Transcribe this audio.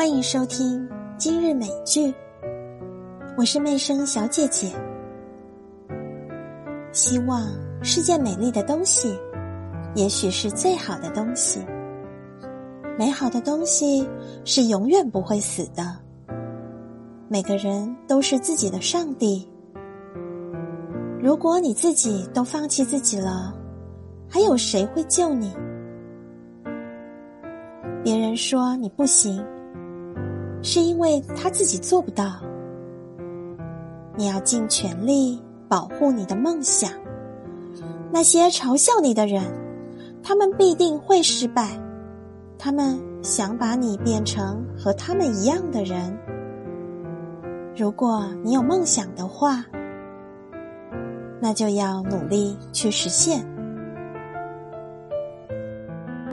欢迎收听今日美剧，我是媚声小姐姐。希望是件美丽的东西，也许是最好的东西。美好的东西是永远不会死的。每个人都是自己的上帝。如果你自己都放弃自己了，还有谁会救你？别人说你不行，是因为他自己做不到。你要尽全力保护你的梦想。那些嘲笑你的人，他们必定会失败。他们想把你变成和他们一样的人。如果你有梦想的话，那就要努力去实现。